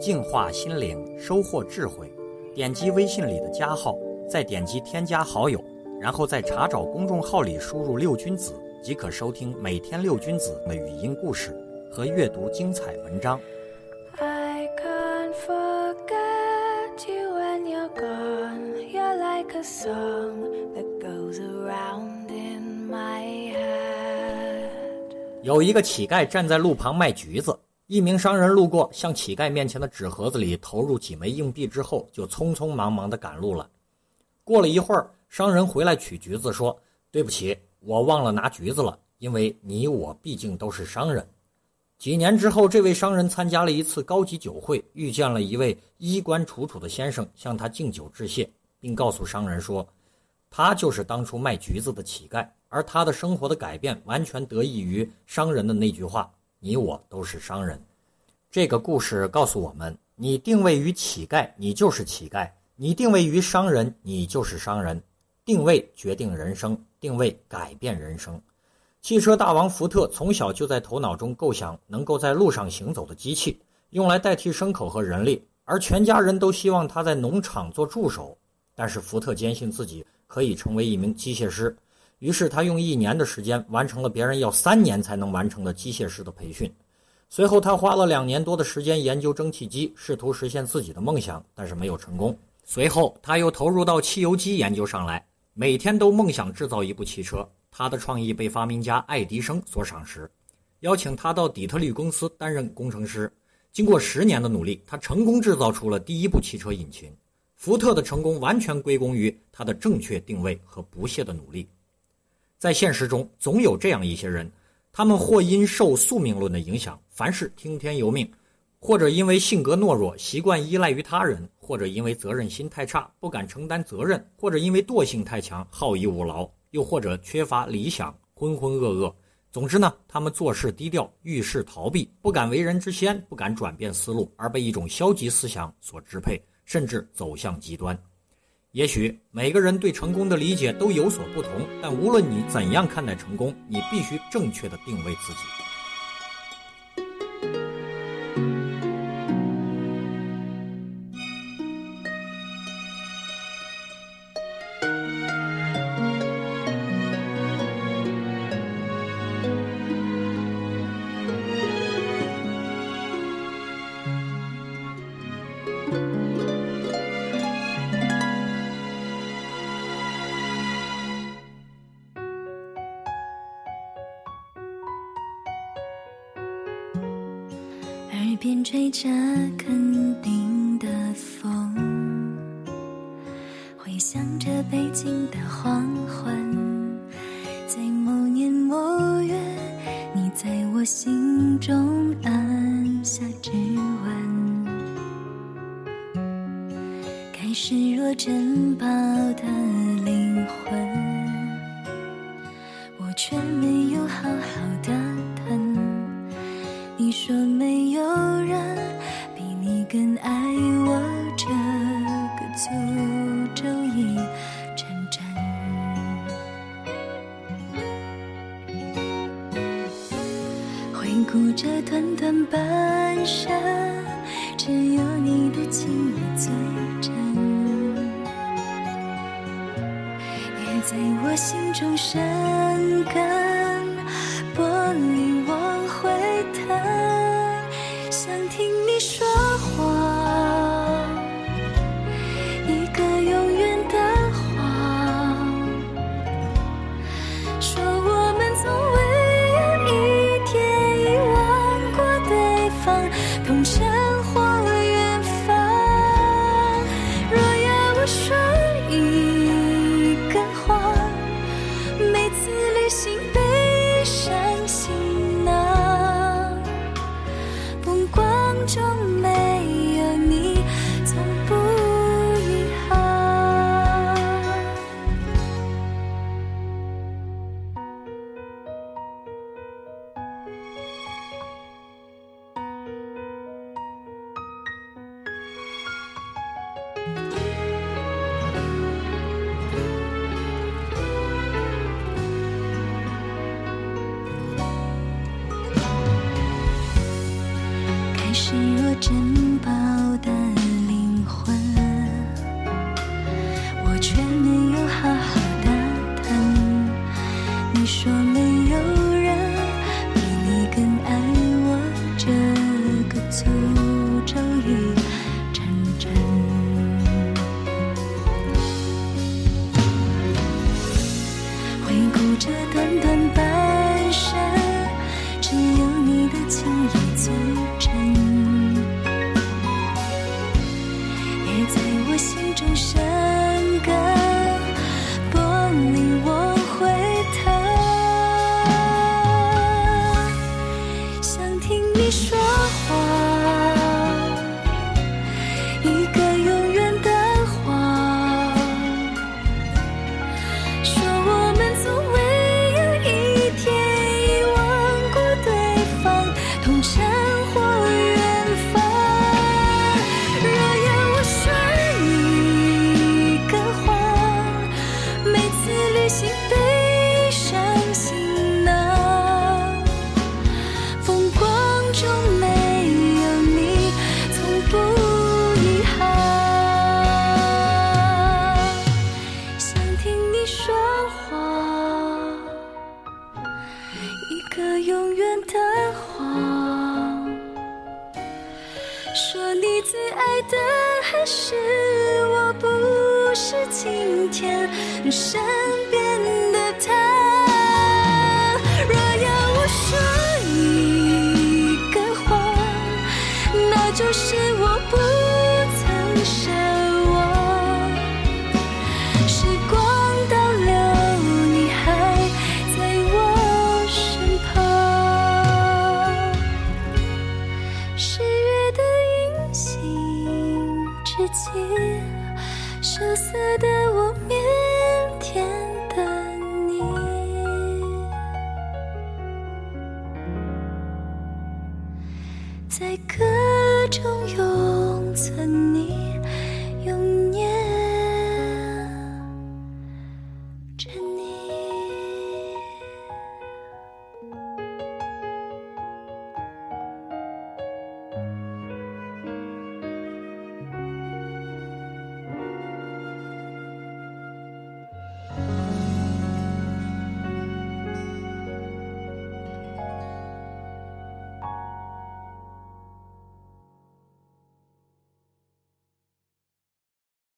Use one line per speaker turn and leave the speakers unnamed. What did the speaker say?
净化心灵，收获智慧。点击微信里的加号，再点击添加好友，然后在查找公众号里输入“六君子”，即可收听每天六君子的语音故事和阅读精彩文章。
I can't forget you when you're gone. You're like a song that goes around in my head.
有一个乞丐站在路旁卖橘子，一名商人路过，向乞丐面前的纸盒子里投入几枚硬币之后，就匆匆忙忙地赶路了。过了一会儿，商人回来取橘子，说：“对不起，我忘了拿橘子了，因为你我毕竟都是商人。”几年之后，这位商人参加了一次高级酒会，遇见了一位衣冠楚楚的先生，向他敬酒致谢，并告诉商人说：“他就是当初卖橘子的乞丐，而他的生活的改变完全得益于商人的那句话。”你我都是商人，这个故事告诉我们：你定位于乞丐，你就是乞丐；你定位于商人，你就是商人。定位决定人生，定位改变人生。汽车大王福特从小就在头脑中构想能够在路上行走的机器，用来代替牲口和人力，而全家人都希望他在农场做助手。但是福特坚信自己可以成为一名机械师。于是他用一年的时间完成了别人要三年才能完成的机械师的培训。随后他花了两年多的时间研究蒸汽机，试图实现自己的梦想，但是没有成功。随后他又投入到汽油机研究上来，每天都梦想制造一部汽车。他的创意被发明家爱迪生所赏识，邀请他到底特律公司担任工程师。经过十年的努力，他成功制造出了第一部汽车引擎。福特的成功完全归功于他的正确定位和不懈的努力。在现实中，总有这样一些人，他们或因受宿命论的影响，凡事听天由命；或者因为性格懦弱，习惯依赖于他人；或者因为责任心太差，不敢承担责任；或者因为惰性太强，好逸恶劳；又或者缺乏理想，浑浑噩噩。总之呢，他们做事低调，遇事逃避，不敢为人之先，不敢转变思路，而被一种消极思想所支配，甚至走向极端。也许每个人对成功的理解都有所不同，但无论你怎样看待成功，你必须正确的定位自己。
边吹着肯定的风，回想着北京的黄昏，在某年某月，你在我心中按下指纹，开始若珍宝的顾这短短半生，只有你的情意最真，也在我心中生根。该视若我珍宝的灵魂，我却没有好好打探。你说没有人比你更爱我，这个诅咒已成真。回顾这短短心背上行囊，风光中没有你，从不遗憾。想听你说话，一个永远的谎。说你最爱的还是我，不是晴天身边我面